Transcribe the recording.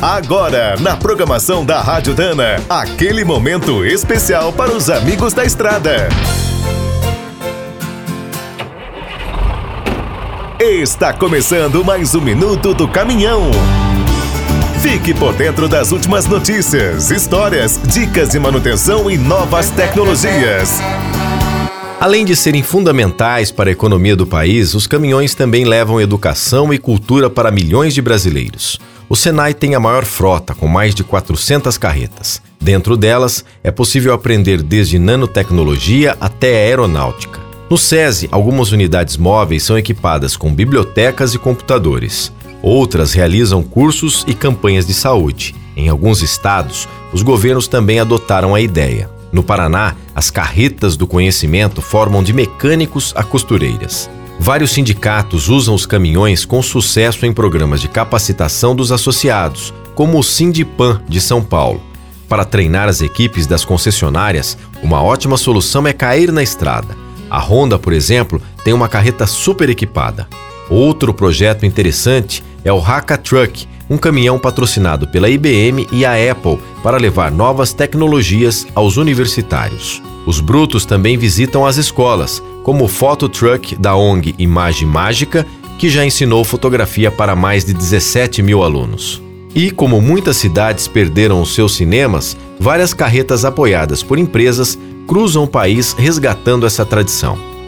Agora, na programação da Rádio Dana, aquele momento especial para os amigos da estrada. Está começando mais um minuto do caminhão. Fique por dentro das últimas notícias, histórias, dicas de manutenção e novas tecnologias. Além de serem fundamentais para a economia do país, os caminhões também levam educação e cultura para milhões de brasileiros. O Senai tem a maior frota, com mais de 400 carretas. Dentro delas, é possível aprender desde nanotecnologia até aeronáutica. No SESI, algumas unidades móveis são equipadas com bibliotecas e computadores. Outras realizam cursos e campanhas de saúde. Em alguns estados, os governos também adotaram a ideia. No Paraná, as carretas do conhecimento formam de mecânicos a costureiras. Vários sindicatos usam os caminhões com sucesso em programas de capacitação dos associados, como o Sindipan de São Paulo. Para treinar as equipes das concessionárias, uma ótima solução é cair na estrada. A Honda, por exemplo, tem uma carreta super equipada. Outro projeto interessante é o Haka Truck, um caminhão patrocinado pela IBM e a Apple para levar novas tecnologias aos universitários. Os brutos também visitam as escolas, como o Photo Truck da ONG Imagem Mágica, que já ensinou fotografia para mais de 17 mil alunos. E, como muitas cidades perderam os seus cinemas, várias carretas apoiadas por empresas cruzam o país resgatando essa tradição.